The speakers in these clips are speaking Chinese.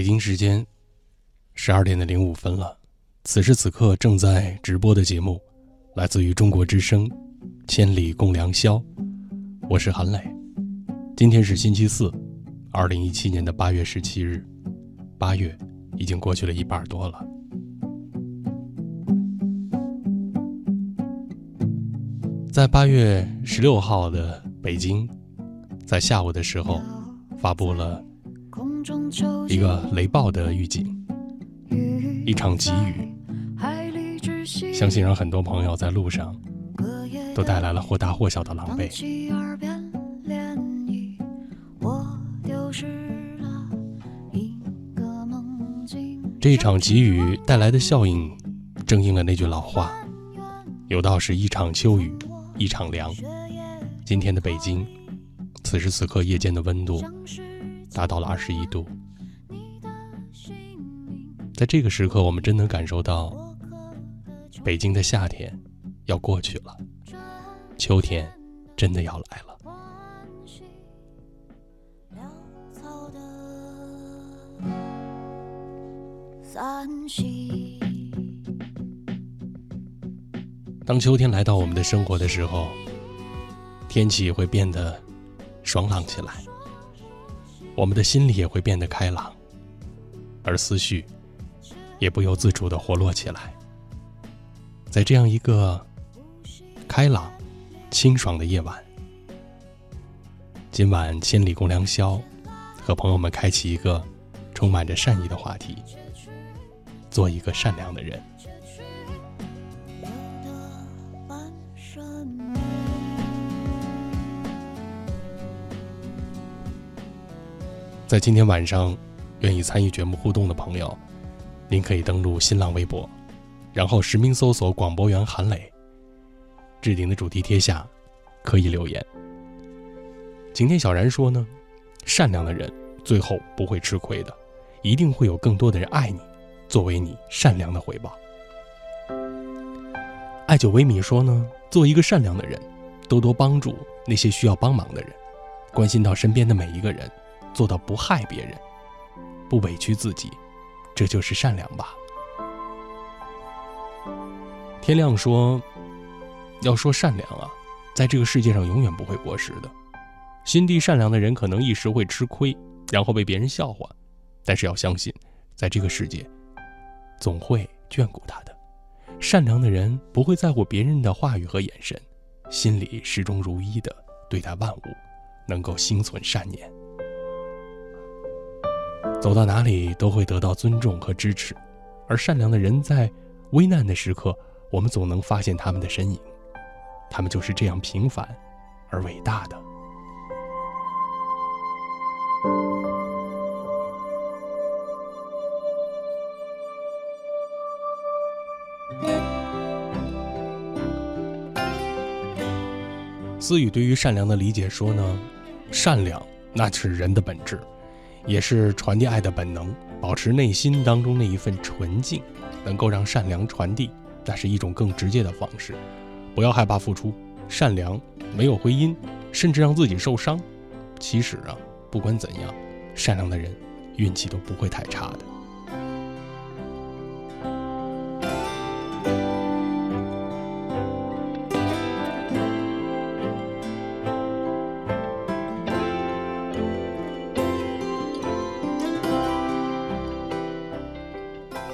北京时间十二点的零五分了，此时此刻正在直播的节目，来自于中国之声《千里共良宵》，我是韩磊。今天是星期四，二零一七年的八月十七日，八月已经过去了一半多了。在八月十六号的北京，在下午的时候，发布了。一个雷暴的预警，一场急雨，相信让很多朋友在路上都带来了或大或小的狼狈。这一场急雨带来的效应，正应了那句老话：“有道是一场秋雨一场凉。”今天的北京，此时此刻夜间的温度。达到了二十一度，在这个时刻，我们真能感受到北京的夏天要过去了，秋天真的要来了。当秋天来到我们的生活的时候，天气会变得爽朗起来。我们的心里也会变得开朗，而思绪也不由自主的活络起来。在这样一个开朗、清爽的夜晚，今晚千里共良宵，和朋友们开启一个充满着善意的话题：做一个善良的人。在今天晚上，愿意参与节目互动的朋友，您可以登录新浪微博，然后实名搜索“广播员韩磊”，置顶的主题贴下可以留言。晴天小然说呢，善良的人最后不会吃亏的，一定会有更多的人爱你，作为你善良的回报。爱久微米说呢，做一个善良的人，多多帮助那些需要帮忙的人，关心到身边的每一个人。做到不害别人，不委屈自己，这就是善良吧。天亮说：“要说善良啊，在这个世界上永远不会过时的。心地善良的人可能一时会吃亏，然后被别人笑话，但是要相信，在这个世界，总会眷顾他的。善良的人不会在乎别人的话语和眼神，心里始终如一的对待万物，能够心存善念。”走到哪里都会得到尊重和支持，而善良的人在危难的时刻，我们总能发现他们的身影。他们就是这样平凡而伟大的。思雨对于善良的理解说呢，善良那是人的本质。也是传递爱的本能，保持内心当中那一份纯净，能够让善良传递，那是一种更直接的方式。不要害怕付出，善良没有回音，甚至让自己受伤。其实啊，不管怎样，善良的人运气都不会太差的。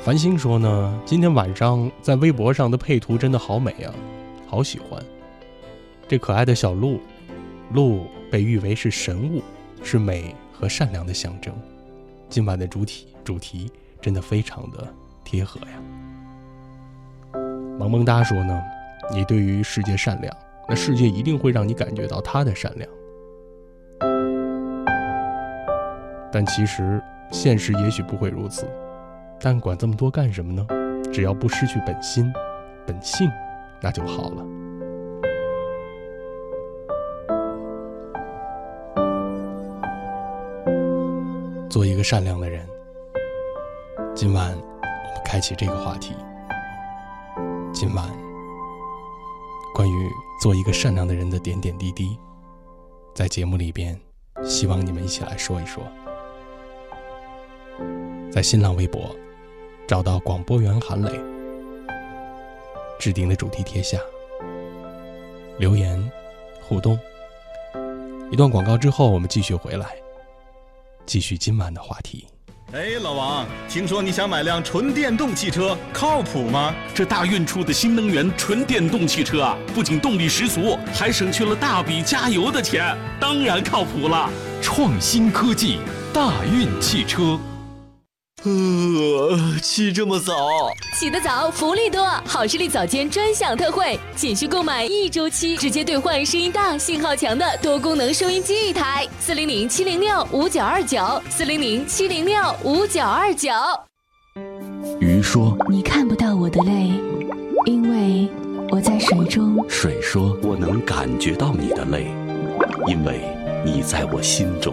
繁星说呢，今天晚上在微博上的配图真的好美啊，好喜欢。这可爱的小鹿，鹿被誉为是神物，是美和善良的象征。今晚的主题主题真的非常的贴合呀。萌萌哒说呢，你对于世界善良，那世界一定会让你感觉到他的善良。但其实现实也许不会如此。但管这么多干什么呢？只要不失去本心、本性，那就好了。做一个善良的人。今晚我们开启这个话题。今晚关于做一个善良的人的点点滴滴，在节目里边，希望你们一起来说一说。在新浪微博找到广播员韩磊，置顶的主题贴下留言互动。一段广告之后，我们继续回来，继续今晚的话题。哎，老王，听说你想买辆纯电动汽车，靠谱吗？这大运出的新能源纯电动汽车啊，不仅动力十足，还省去了大笔加油的钱，当然靠谱了。创新科技，大运汽车。呃，起这么早？起得早，福利多！好视力早间专享特惠，仅需购买一周期，直接兑换声音大、信号强的多功能收音机一台。四零零七零六五九二九，四零零七零六五九二九。鱼说：“你看不到我的泪，因为我在水中。”水说：“我能感觉到你的泪，因为你在我心中。”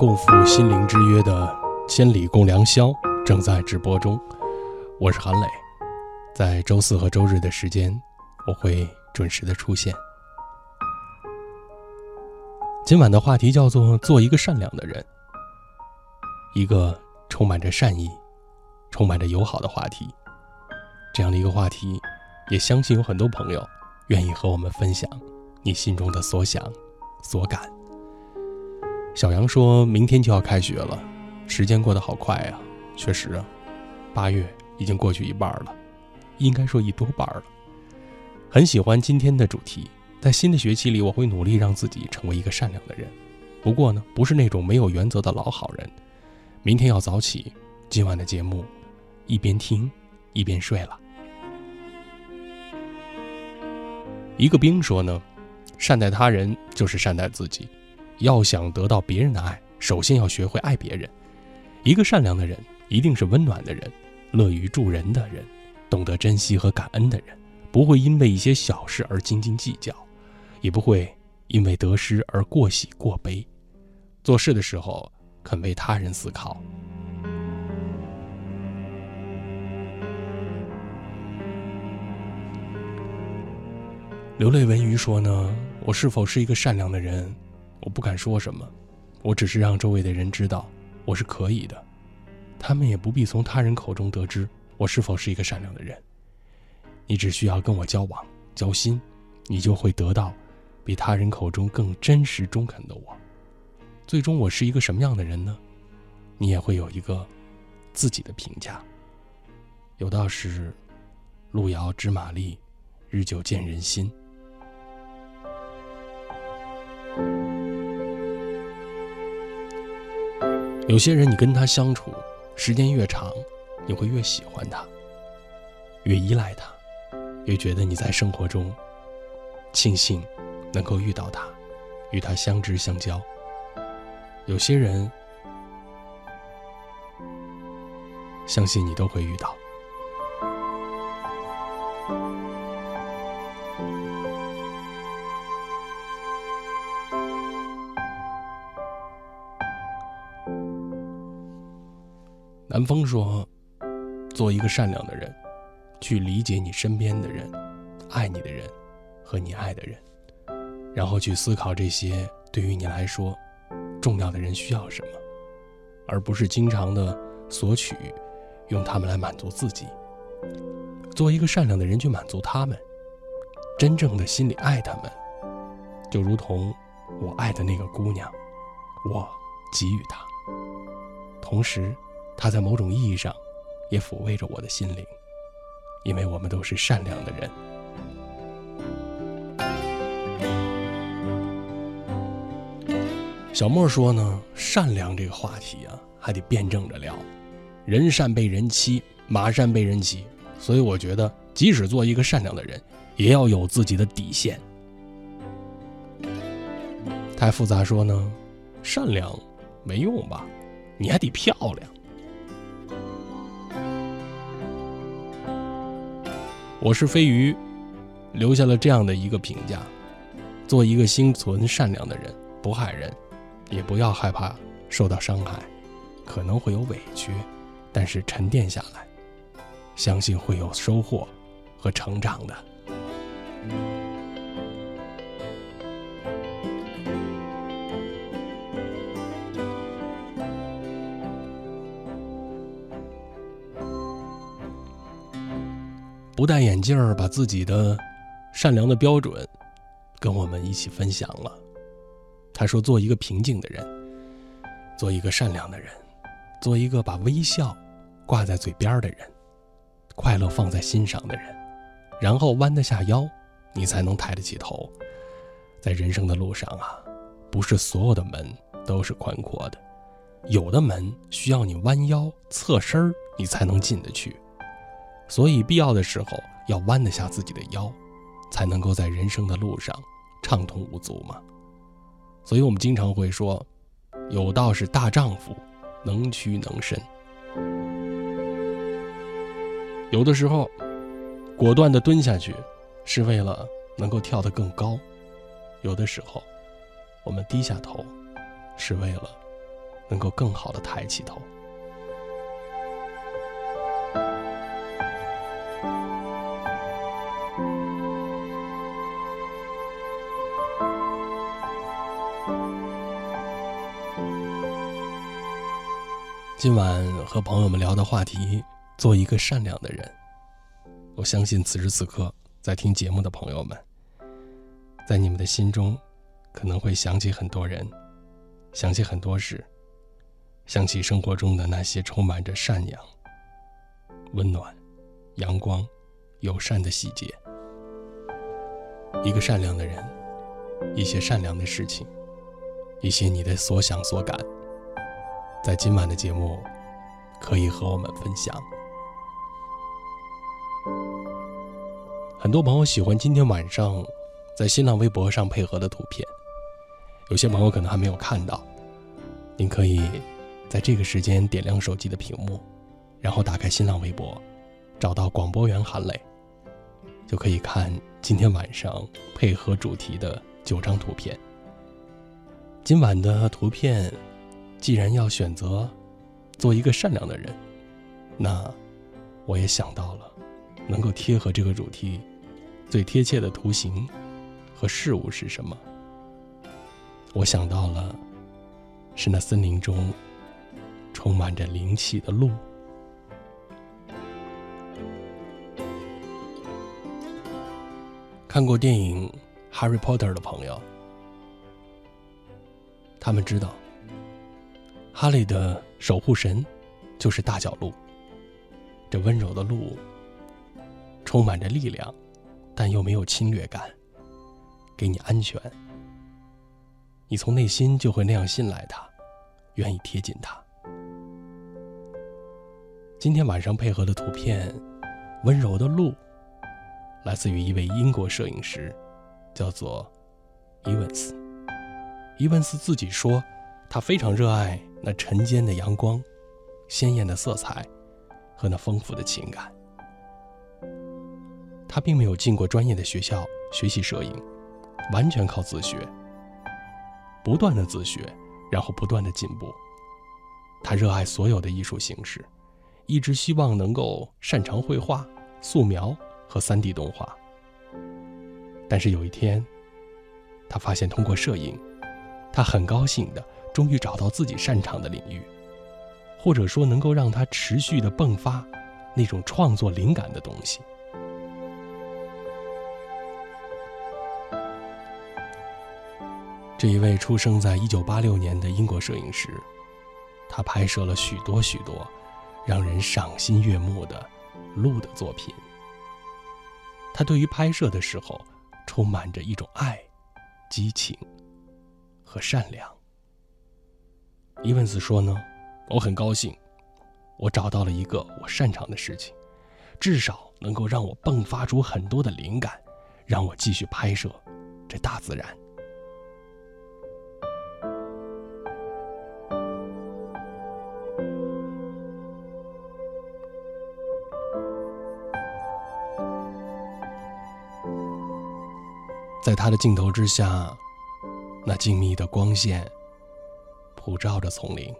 共赴心灵之约的千里共良宵正在直播中，我是韩磊，在周四和周日的时间，我会准时的出现。今晚的话题叫做“做一个善良的人”，一个充满着善意、充满着友好的话题。这样的一个话题，也相信有很多朋友愿意和我们分享你心中的所想、所感。小杨说：“明天就要开学了，时间过得好快呀！确实啊，八月已经过去一半了，应该说一多半了。很喜欢今天的主题，在新的学期里，我会努力让自己成为一个善良的人。不过呢，不是那种没有原则的老好人。明天要早起，今晚的节目一边听一边睡了。”一个兵说呢：“善待他人就是善待自己。”要想得到别人的爱，首先要学会爱别人。一个善良的人，一定是温暖的人，乐于助人的人，懂得珍惜和感恩的人，不会因为一些小事而斤斤计较，也不会因为得失而过喜过悲。做事的时候肯为他人思考。流泪文鱼说呢：“我是否是一个善良的人？”我不敢说什么，我只是让周围的人知道我是可以的，他们也不必从他人口中得知我是否是一个善良的人。你只需要跟我交往、交心，你就会得到比他人口中更真实、中肯的我。最终，我是一个什么样的人呢？你也会有一个自己的评价。有道是：“路遥知马力，日久见人心。”有些人，你跟他相处时间越长，你会越喜欢他，越依赖他，越觉得你在生活中庆幸能够遇到他，与他相知相交。有些人，相信你都会遇到。南风说：“做一个善良的人，去理解你身边的人，爱你的人，和你爱的人，然后去思考这些对于你来说重要的人需要什么，而不是经常的索取，用他们来满足自己。做一个善良的人去满足他们，真正的心里爱他们，就如同我爱的那个姑娘，我给予她，同时。”他在某种意义上，也抚慰着我的心灵，因为我们都是善良的人。小莫说呢，善良这个话题啊，还得辩证着聊。人善被人欺，马善被人骑，所以我觉得，即使做一个善良的人，也要有自己的底线。太复杂说呢，善良没用吧？你还得漂亮。我是飞鱼，留下了这样的一个评价：做一个心存善良的人，不害人，也不要害怕受到伤害，可能会有委屈，但是沉淀下来，相信会有收获和成长的。不戴眼镜儿，把自己的善良的标准跟我们一起分享了。他说：“做一个平静的人，做一个善良的人，做一个把微笑挂在嘴边的人，快乐放在心上的人，然后弯得下腰，你才能抬得起头。在人生的路上啊，不是所有的门都是宽阔的，有的门需要你弯腰侧身儿，你才能进得去。”所以，必要的时候要弯得下自己的腰，才能够在人生的路上畅通无阻嘛。所以我们经常会说，有道是大丈夫能屈能伸。有的时候，果断的蹲下去，是为了能够跳得更高；有的时候，我们低下头，是为了能够更好的抬起头。今晚和朋友们聊的话题，做一个善良的人。我相信此时此刻在听节目的朋友们，在你们的心中，可能会想起很多人，想起很多事，想起生活中的那些充满着善良、温暖、阳光、友善的细节。一个善良的人，一些善良的事情，一些你的所想所感。在今晚的节目，可以和我们分享。很多朋友喜欢今天晚上在新浪微博上配合的图片，有些朋友可能还没有看到。您可以在这个时间点亮手机的屏幕，然后打开新浪微博，找到广播员韩磊，就可以看今天晚上配合主题的九张图片。今晚的图片。既然要选择做一个善良的人，那我也想到了能够贴合这个主题最贴切的图形和事物是什么。我想到了是那森林中充满着灵气的鹿。看过电影《Harry Potter》的朋友，他们知道。哈利的守护神就是大角鹿。这温柔的鹿充满着力量，但又没有侵略感，给你安全。你从内心就会那样信赖它，愿意贴近它。今天晚上配合的图片，温柔的鹿，来自于一位英国摄影师，叫做伊文斯。伊文斯自己说，他非常热爱。那晨间的阳光，鲜艳的色彩，和那丰富的情感。他并没有进过专业的学校学习摄影，完全靠自学，不断的自学，然后不断的进步。他热爱所有的艺术形式，一直希望能够擅长绘画、素描和 3D 动画。但是有一天，他发现通过摄影，他很高兴的。终于找到自己擅长的领域，或者说能够让他持续的迸发那种创作灵感的东西。这一位出生在一九八六年的英国摄影师，他拍摄了许多许多让人赏心悦目的鹿的作品。他对于拍摄的时候充满着一种爱、激情和善良。伊文斯说呢，我很高兴，我找到了一个我擅长的事情，至少能够让我迸发出很多的灵感，让我继续拍摄这大自然。在他的镜头之下，那静谧的光线笼罩着丛林，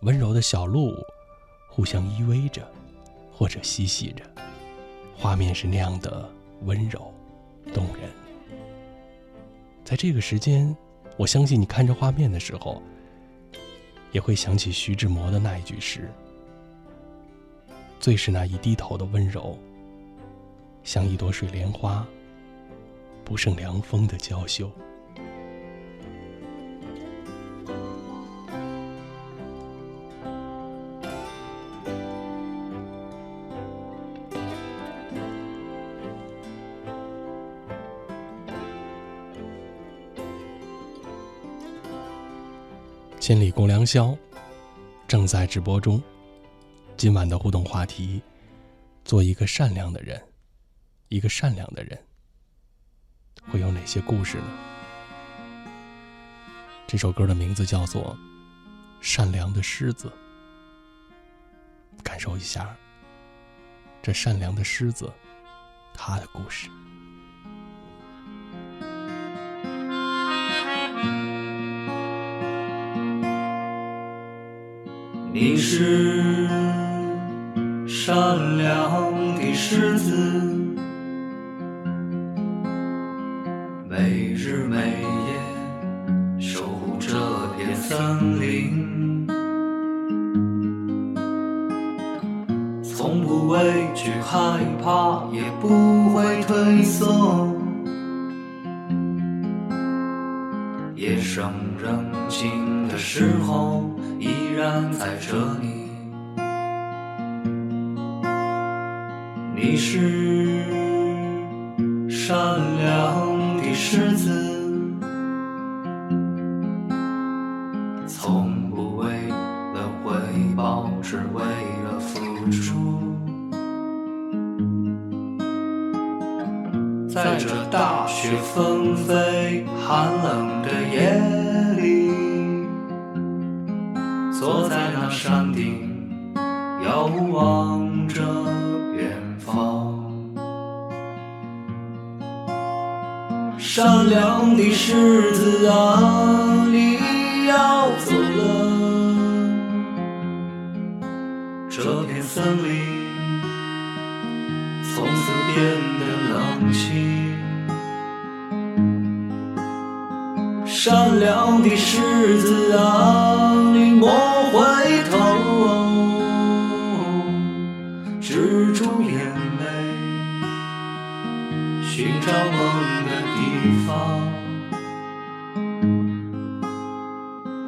温柔的小鹿互相依偎着，或者嬉戏着，画面是那样的温柔动人。在这个时间，我相信你看着画面的时候，也会想起徐志摩的那一句诗：“最是那一低头的温柔，像一朵水莲花。”不胜凉风的娇羞。千里共良宵，正在直播中。今晚的互动话题：做一个善良的人，一个善良的人。会有哪些故事呢？这首歌的名字叫做《善良的狮子》，感受一下这善良的狮子他的故事。你是善良的狮子。每日每夜守护这片森林，从不畏惧害怕，也不会退缩。夜深人静的时候，在这里。这片森林从此变得冷清。善良的狮子啊，你莫回头，止住眼泪，寻找梦的地方。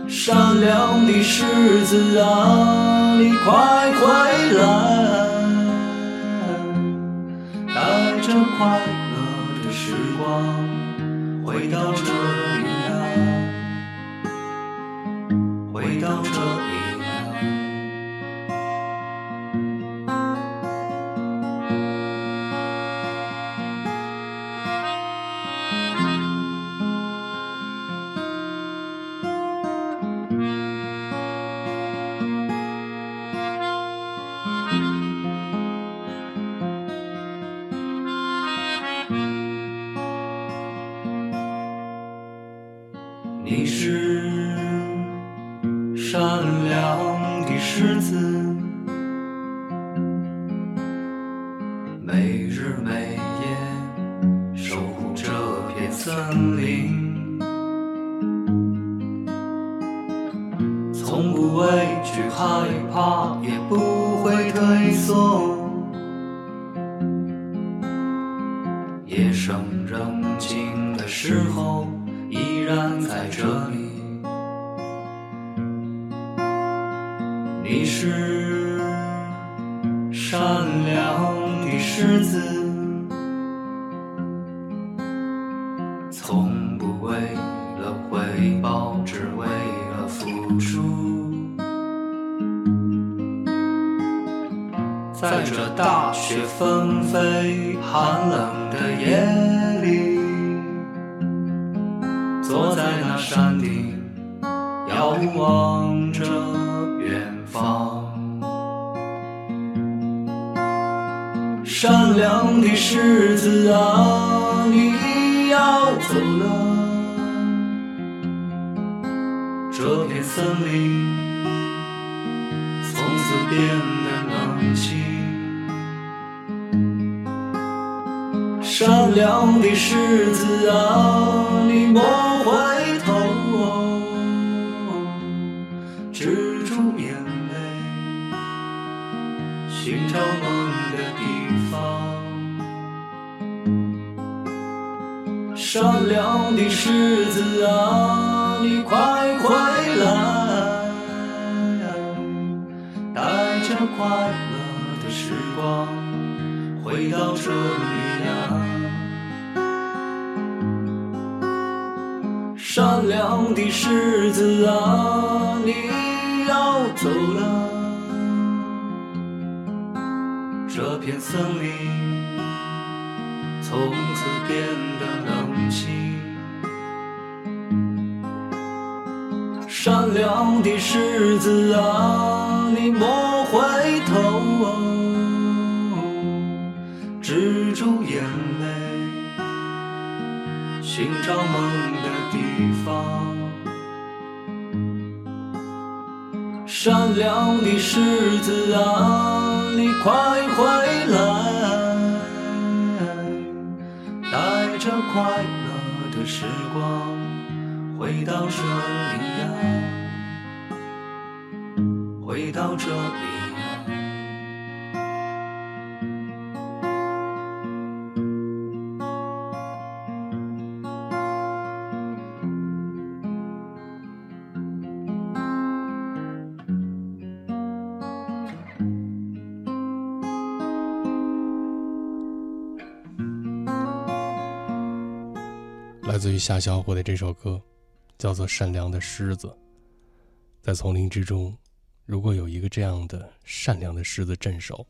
善良的狮子啊，你快回来，带着快乐的时光回到森林，从不畏惧害怕，也不会退缩。寒冷狮子啊，你莫回头哦，止住眼泪，寻找梦的地方。善良的狮子啊，你快回来，带着快乐的时光回到这里善良的狮子啊，你要走了，这片森林从此变得冷清。善良的狮子啊，你莫回头，寻找梦的地方。善良的狮子啊，你快回来，带着快乐的时光回到这里呀，回到这里来自于夏小虎的这首歌，叫做《善良的狮子》。在丛林之中，如果有一个这样的善良的狮子镇守，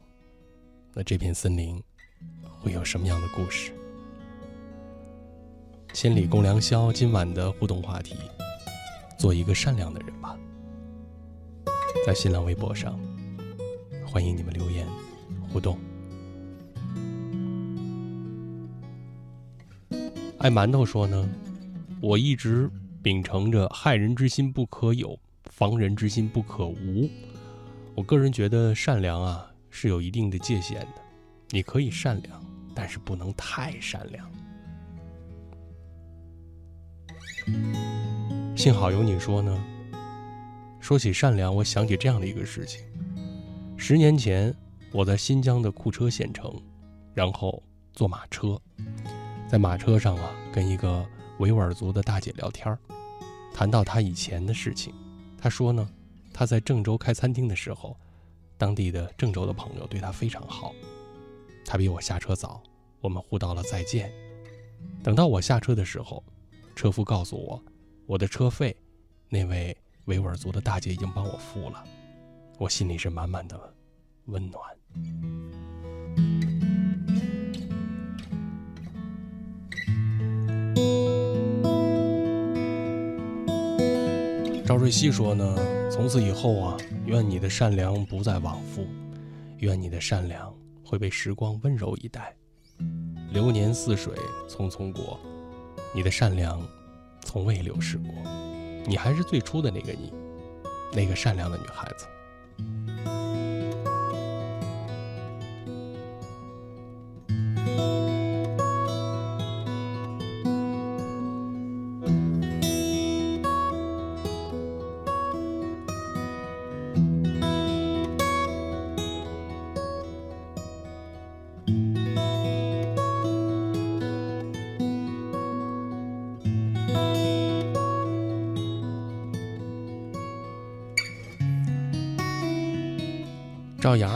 那这片森林会有什么样的故事？千里共良宵，今晚的互动话题：做一个善良的人吧。在新浪微博上，欢迎你们留言互动。爱馒头说呢，我一直秉承着害人之心不可有，防人之心不可无。我个人觉得善良啊是有一定的界限的，你可以善良，但是不能太善良。幸好有你说呢。说起善良，我想起这样的一个事情：十年前，我在新疆的库车县城，然后坐马车。在马车上啊，跟一个维吾尔族的大姐聊天谈到她以前的事情。她说呢，她在郑州开餐厅的时候，当地的郑州的朋友对她非常好。她比我下车早，我们互道了再见。等到我下车的时候，车夫告诉我，我的车费，那位维吾尔族的大姐已经帮我付了。我心里是满满的温暖。赵瑞熙说呢，从此以后啊，愿你的善良不再往复，愿你的善良会被时光温柔以待。流年似水，匆匆过，你的善良从未流逝过，你还是最初的那个你，那个善良的女孩子。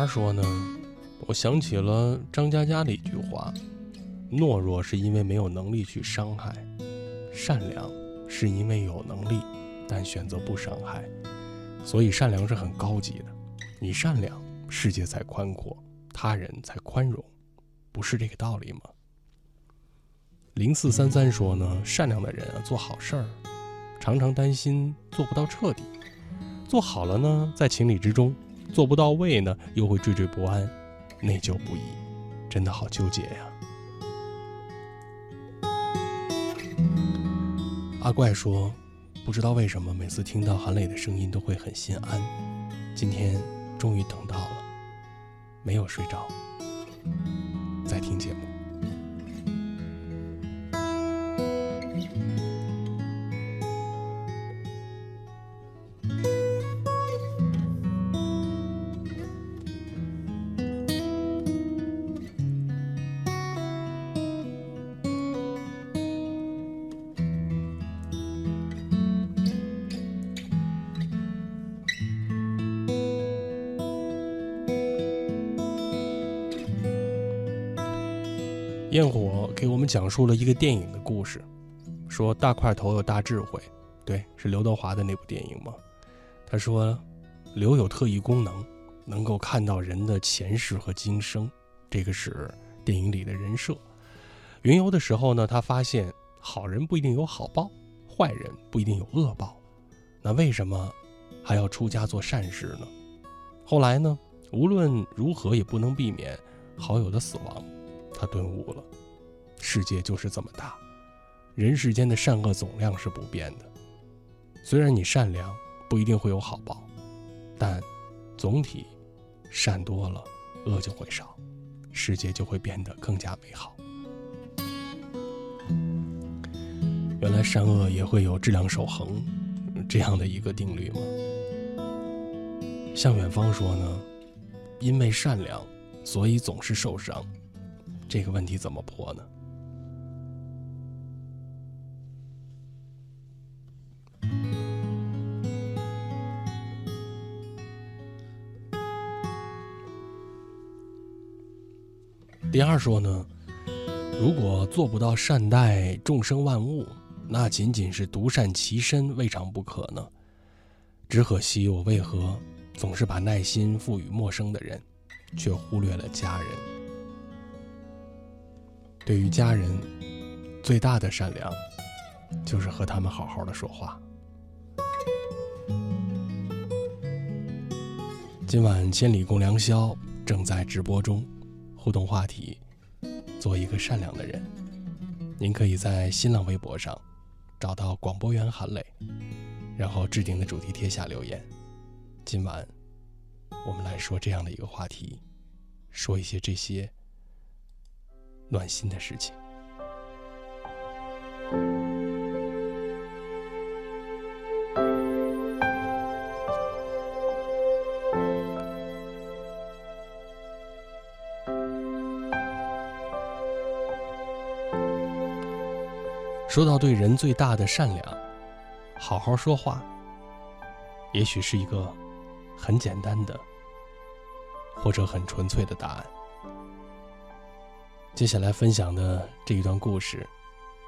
说呢，我想起了张嘉佳的一句话：懦弱是因为没有能力去伤害，善良是因为有能力但选择不伤害。所以善良是很高级的，你善良，世界才宽阔；他人才宽容，不是这个道理吗？零四三三说呢，善良的人啊，做好事儿，常常担心做不到彻底，做好了呢，在情理之中；做不到位呢，又会惴惴不安，内疚不已，真的好纠结呀。阿怪说，不知道为什么，每次听到韩磊的声音都会很心安。今天终于等到了，没有睡着，在听节目。讲述了一个电影的故事，说大块头有大智慧，对，是刘德华的那部电影吗？他说，刘有特异功能，能够看到人的前世和今生，这个是电影里的人设。云游的时候呢，他发现好人不一定有好报，坏人不一定有恶报，那为什么还要出家做善事呢？后来呢，无论如何也不能避免好友的死亡。他顿悟了，世界就是这么大，人世间的善恶总量是不变的。虽然你善良不一定会有好报，但总体善多了，恶就会少，世界就会变得更加美好。原来善恶也会有质量守恒这样的一个定律吗？向远方说呢，因为善良，所以总是受伤。这个问题怎么破呢？第二说呢，如果做不到善待众生万物，那仅仅是独善其身，未尝不可呢。只可惜我为何总是把耐心赋予陌生的人，却忽略了家人。对于家人，最大的善良，就是和他们好好的说话。今晚千里共良宵正在直播中，互动话题：做一个善良的人。您可以在新浪微博上找到广播员韩磊，然后置顶的主题贴下留言。今晚我们来说这样的一个话题，说一些这些。暖心的事情。说到对人最大的善良，好好说话，也许是一个很简单的，或者很纯粹的答案。接下来分享的这一段故事，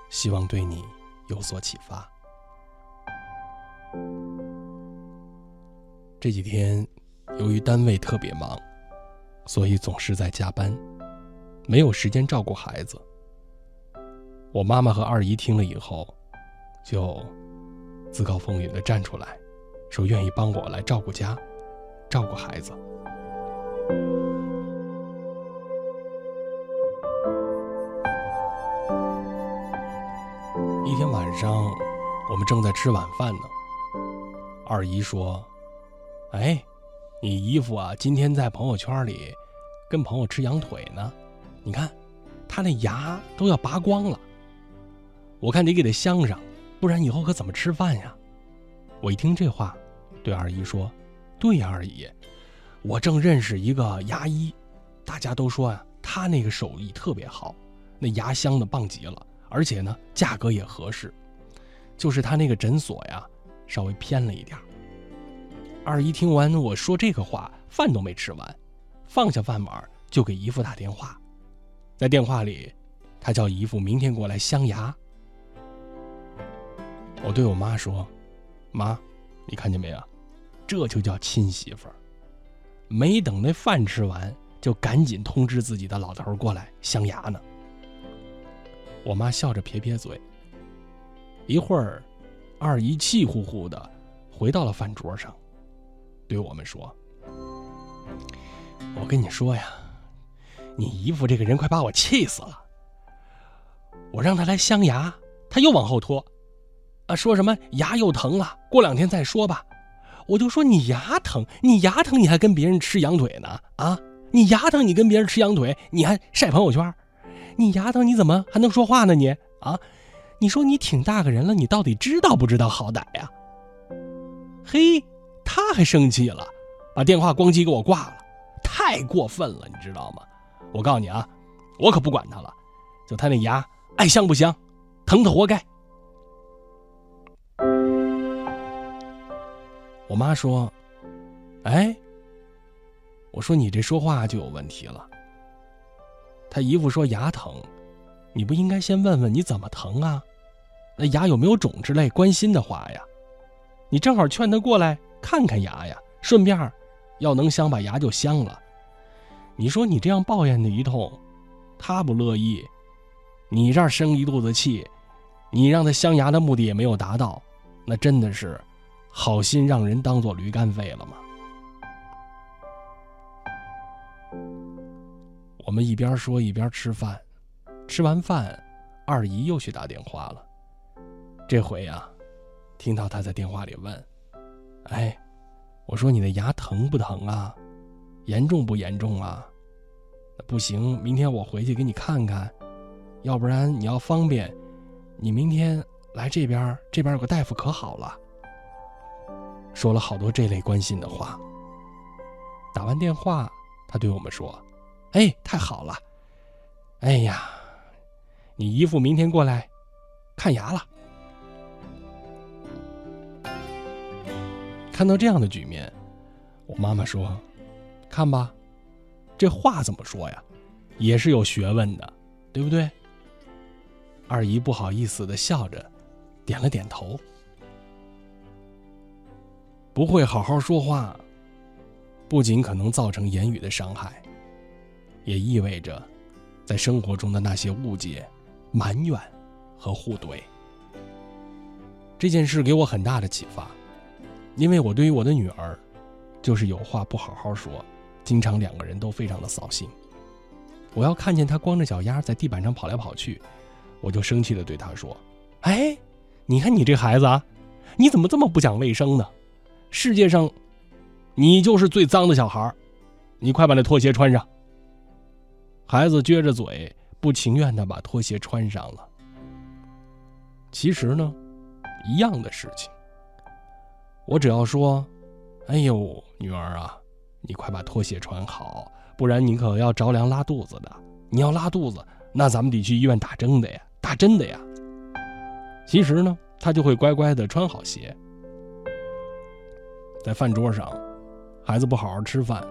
希望对你有所启发。这几天由于单位特别忙，所以总是在加班，没有时间照顾孩子。我妈妈和二姨听了以后，就自告奋勇的站出来，说愿意帮我来照顾家，照顾孩子。一天晚上，我们正在吃晚饭呢。二姨说：“哎，你姨夫啊，今天在朋友圈里跟朋友吃羊腿呢。你看，他那牙都要拔光了。我看得给他镶上，不然以后可怎么吃饭呀？”我一听这话，对二姨说：“对呀，二姨，我正认识一个牙医，大家都说啊，他那个手艺特别好，那牙镶的棒极了。”而且呢，价格也合适，就是他那个诊所呀，稍微偏了一点二姨听完我说这个话，饭都没吃完，放下饭碗就给姨父打电话，在电话里，他叫姨父明天过来镶牙。我对我妈说：“妈，你看见没有？这就叫亲媳妇儿。没等那饭吃完，就赶紧通知自己的老头过来镶牙呢。我妈笑着撇撇嘴。一会儿，二姨气呼呼的回到了饭桌上，对我们说：“我跟你说呀，你姨夫这个人快把我气死了。我让他来镶牙，他又往后拖，啊，说什么牙又疼了，过两天再说吧。我就说你牙疼，你牙疼你还跟别人吃羊腿呢？啊，你牙疼你跟别人吃羊腿，你还晒朋友圈？你牙疼你怎么还能说话呢？你啊？”你说你挺大个人了，你到底知道不知道好歹呀？嘿，他还生气了，把电话咣叽给我挂了，太过分了，你知道吗？我告诉你啊，我可不管他了，就他那牙爱香不香，疼他活该。我妈说：“哎，我说你这说话就有问题了。”他姨夫说牙疼，你不应该先问问你怎么疼啊？那牙有没有肿之类关心的话呀？你正好劝他过来看看牙呀，顺便要能镶把牙就镶了。你说你这样抱怨他一通，他不乐意，你这儿生一肚子气，你让他镶牙的目的也没有达到，那真的是好心让人当做驴肝肺了吗？我们一边说一边吃饭，吃完饭，二姨又去打电话了。这回呀，听到她在电话里问：“哎，我说你的牙疼不疼啊？严重不严重啊？不行，明天我回去给你看看。要不然你要方便，你明天来这边，这边有个大夫可好了。”说了好多这类关心的话。打完电话，他对我们说：“哎，太好了！哎呀，你姨父明天过来看牙了。”看到这样的局面，我妈妈说：“看吧，这话怎么说呀？也是有学问的，对不对？”二姨不好意思的笑着，点了点头。不会好好说话，不仅可能造成言语的伤害，也意味着在生活中的那些误解、埋怨和互怼。这件事给我很大的启发。因为我对于我的女儿，就是有话不好好说，经常两个人都非常的扫兴。我要看见她光着脚丫在地板上跑来跑去，我就生气的对她说：“哎，你看你这孩子啊，你怎么这么不讲卫生呢？世界上，你就是最脏的小孩你快把那拖鞋穿上。”孩子撅着嘴，不情愿的把拖鞋穿上了。其实呢，一样的事情。我只要说：“哎呦，女儿啊，你快把拖鞋穿好，不然你可要着凉拉肚子的。你要拉肚子，那咱们得去医院打针的呀，打针的呀。”其实呢，他就会乖乖的穿好鞋。在饭桌上，孩子不好好吃饭，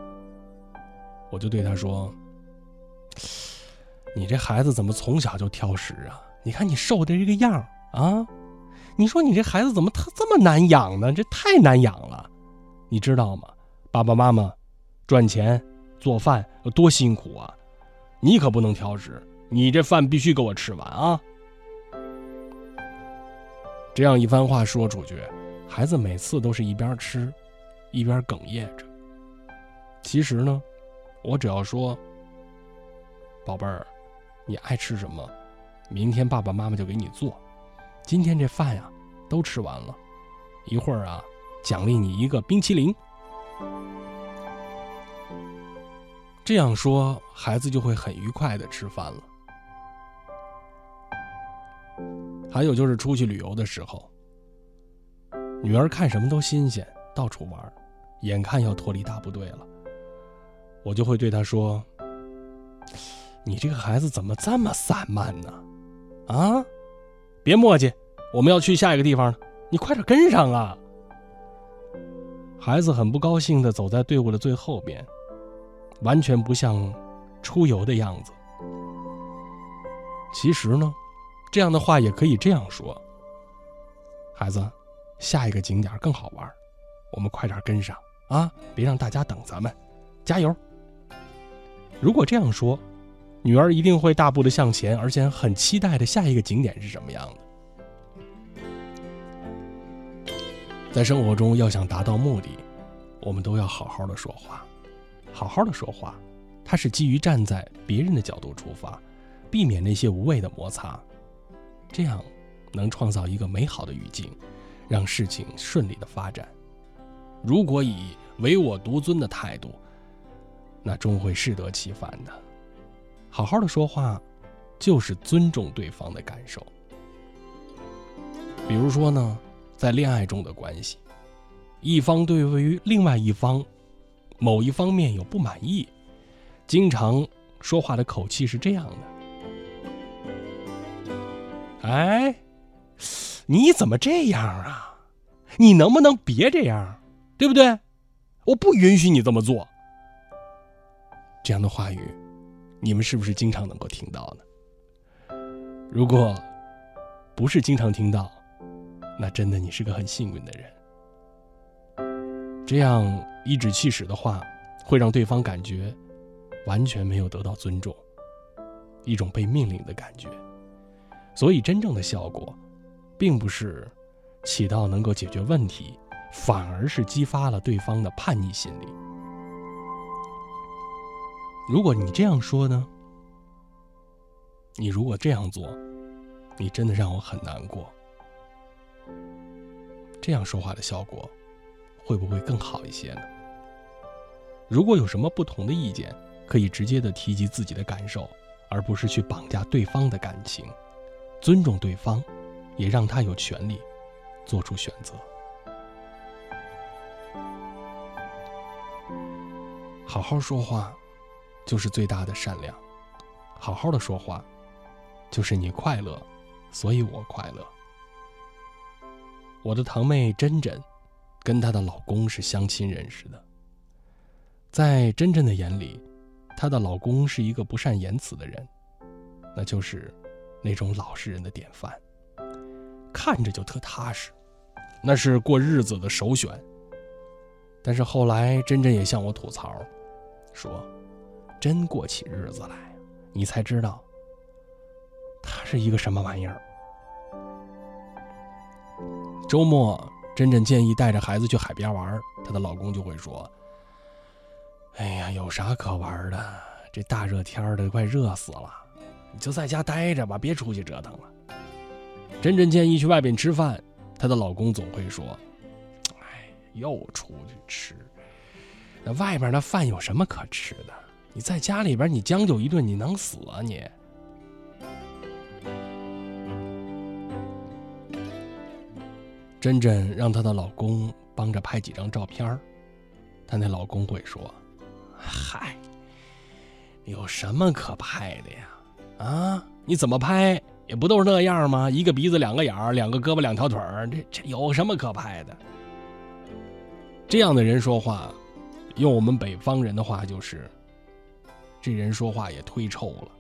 我就对他说：“你这孩子怎么从小就挑食啊？你看你瘦的这个样啊！”你说你这孩子怎么他这么难养呢？这太难养了，你知道吗？爸爸妈妈赚钱做饭有多辛苦啊，你可不能挑食，你这饭必须给我吃完啊！这样一番话说出去，孩子每次都是一边吃，一边哽咽着。其实呢，我只要说：“宝贝儿，你爱吃什么，明天爸爸妈妈就给你做。”今天这饭呀，都吃完了，一会儿啊，奖励你一个冰淇淋。这样说，孩子就会很愉快的吃饭了。还有就是出去旅游的时候，女儿看什么都新鲜，到处玩，眼看要脱离大部队了，我就会对他说：“你这个孩子怎么这么散漫呢？啊？”别磨叽，我们要去下一个地方了，你快点跟上啊！孩子很不高兴的走在队伍的最后边，完全不像出游的样子。其实呢，这样的话也可以这样说：孩子，下一个景点更好玩，我们快点跟上啊！别让大家等咱们，加油！如果这样说，女儿一定会大步的向前，而且很期待的下一个景点是什么样的。在生活中，要想达到目的，我们都要好好的说话，好好的说话，它是基于站在别人的角度出发，避免那些无谓的摩擦，这样能创造一个美好的语境，让事情顺利的发展。如果以唯我独尊的态度，那终会适得其反的。好好的说话，就是尊重对方的感受。比如说呢，在恋爱中的关系，一方对于另外一方某一方面有不满意，经常说话的口气是这样的：“哎，你怎么这样啊？你能不能别这样，对不对？我不允许你这么做。”这样的话语。你们是不是经常能够听到呢？如果不是经常听到，那真的你是个很幸运的人。这样颐指气使的话，会让对方感觉完全没有得到尊重，一种被命令的感觉。所以真正的效果，并不是起到能够解决问题，反而是激发了对方的叛逆心理。如果你这样说呢？你如果这样做，你真的让我很难过。这样说话的效果会不会更好一些呢？如果有什么不同的意见，可以直接的提及自己的感受，而不是去绑架对方的感情，尊重对方，也让他有权利做出选择。好好说话。就是最大的善良，好好的说话，就是你快乐，所以我快乐。我的堂妹珍珍，跟她的老公是相亲认识的。在珍珍的眼里，她的老公是一个不善言辞的人，那就是那种老实人的典范，看着就特踏实，那是过日子的首选。但是后来珍珍也向我吐槽，说。真过起日子来，你才知道他是一个什么玩意儿。周末，珍珍建议带着孩子去海边玩，她的老公就会说：“哎呀，有啥可玩的？这大热天的，快热死了，你就在家待着吧，别出去折腾了。”珍珍建议去外边吃饭，她的老公总会说：“哎，又出去吃，外边那饭有什么可吃的？”你在家里边，你将就一顿，你能死啊你？珍珍让她的老公帮着拍几张照片她那老公会说：“嗨，有什么可拍的呀？啊，你怎么拍也不都是那样吗？一个鼻子两个眼儿，两个胳膊两条腿儿，这这有什么可拍的？”这样的人说话，用我们北方人的话就是。这人说话也忒臭了。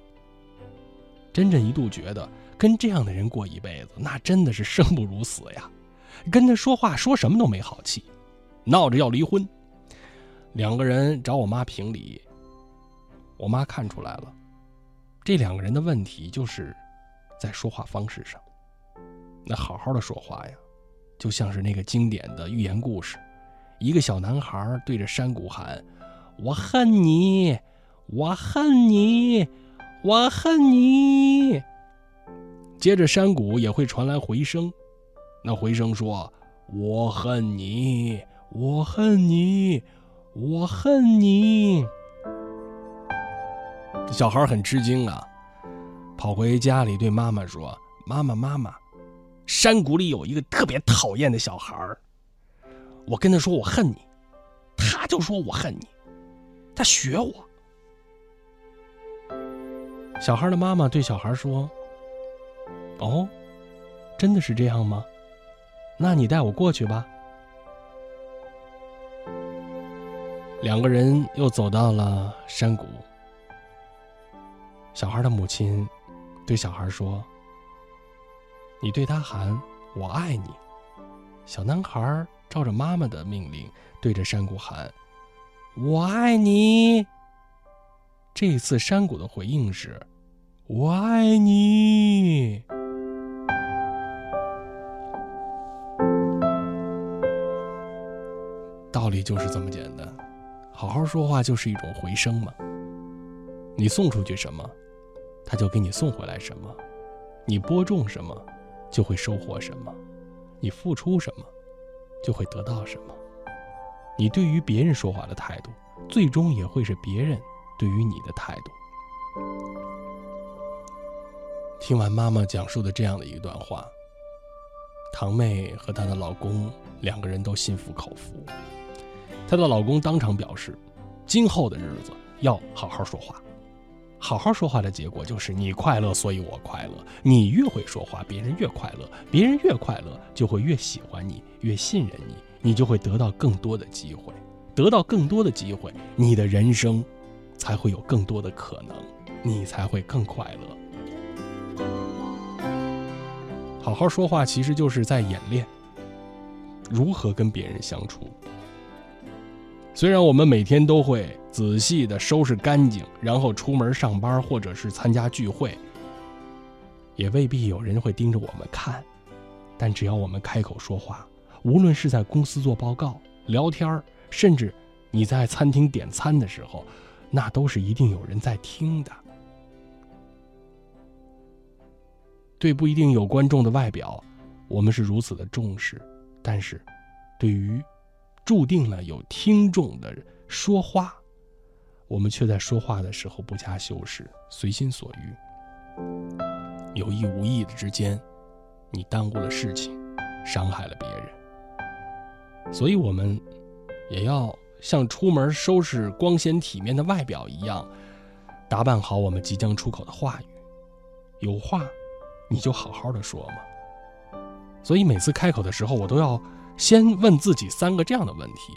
真真一度觉得跟这样的人过一辈子，那真的是生不如死呀。跟他说话说什么都没好气，闹着要离婚。两个人找我妈评理，我妈看出来了，这两个人的问题就是在说话方式上。那好好的说话呀，就像是那个经典的寓言故事：一个小男孩对着山谷喊：“我恨你。”我恨你，我恨你。接着山谷也会传来回声，那回声说：“我恨你，我恨你，我恨你。”小孩很吃惊啊，跑回家里对妈妈说：“妈妈，妈妈，山谷里有一个特别讨厌的小孩我跟他说我恨你，他就说我恨你，他学我。”小孩的妈妈对小孩说：“哦，真的是这样吗？那你带我过去吧。”两个人又走到了山谷。小孩的母亲对小孩说：“你对他喊‘我爱你’。”小男孩照着妈妈的命令，对着山谷喊：“我爱你。”这次山谷的回应是：“我爱你。”道理就是这么简单，好好说话就是一种回声嘛。你送出去什么，他就给你送回来什么；你播种什么，就会收获什么；你付出什么，就会得到什么。你对于别人说话的态度，最终也会是别人对于你的态度。听完妈妈讲述的这样的一段话，堂妹和她的老公两个人都心服口服。她的老公当场表示，今后的日子要好好说话。好好说话的结果就是你快乐，所以我快乐。你越会说话，别人越快乐，别人越快乐，就会越喜欢你，越信任你，你就会得到更多的机会，得到更多的机会，你的人生才会有更多的可能，你才会更快乐。好好说话其实就是在演练如何跟别人相处。虽然我们每天都会仔细的收拾干净，然后出门上班或者是参加聚会，也未必有人会盯着我们看，但只要我们开口说话，无论是在公司做报告、聊天甚至你在餐厅点餐的时候，那都是一定有人在听的。对不一定有观众的外表，我们是如此的重视，但是，对于。注定了有听众的说话，我们却在说话的时候不加修饰，随心所欲，有意无意的之间，你耽误了事情，伤害了别人。所以，我们也要像出门收拾光鲜体面的外表一样，打扮好我们即将出口的话语。有话，你就好好的说嘛。所以，每次开口的时候，我都要。先问自己三个这样的问题：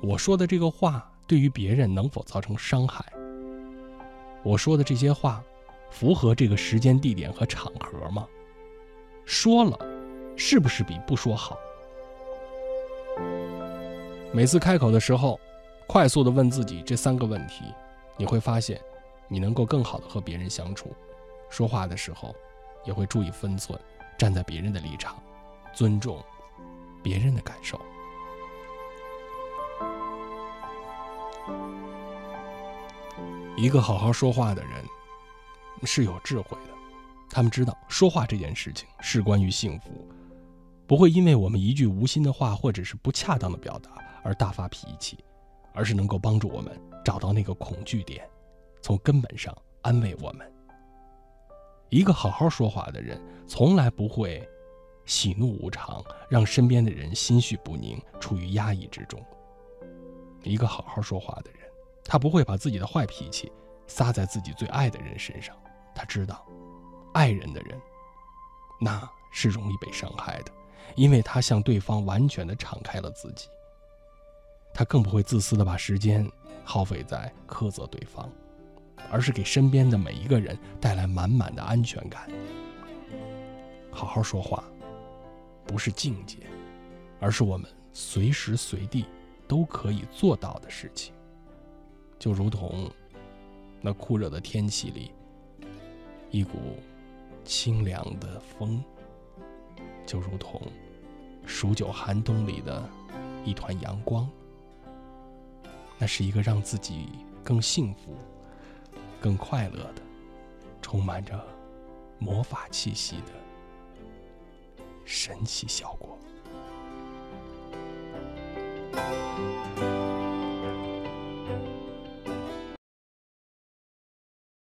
我说的这个话对于别人能否造成伤害？我说的这些话符合这个时间、地点和场合吗？说了，是不是比不说好？每次开口的时候，快速的问自己这三个问题，你会发现，你能够更好的和别人相处。说话的时候，也会注意分寸，站在别人的立场，尊重。别人的感受。一个好好说话的人是有智慧的，他们知道说话这件事情是关于幸福，不会因为我们一句无心的话或者是不恰当的表达而大发脾气，而是能够帮助我们找到那个恐惧点，从根本上安慰我们。一个好好说话的人从来不会。喜怒无常，让身边的人心绪不宁，处于压抑之中。一个好好说话的人，他不会把自己的坏脾气撒在自己最爱的人身上。他知道，爱人的人，那是容易被伤害的，因为他向对方完全的敞开了自己。他更不会自私的把时间耗费在苛责对方，而是给身边的每一个人带来满满的安全感。好好说话。不是境界，而是我们随时随地都可以做到的事情。就如同那酷热的天气里，一股清凉的风；就如同数九寒冬里的一团阳光。那是一个让自己更幸福、更快乐的、充满着魔法气息的。神奇效果。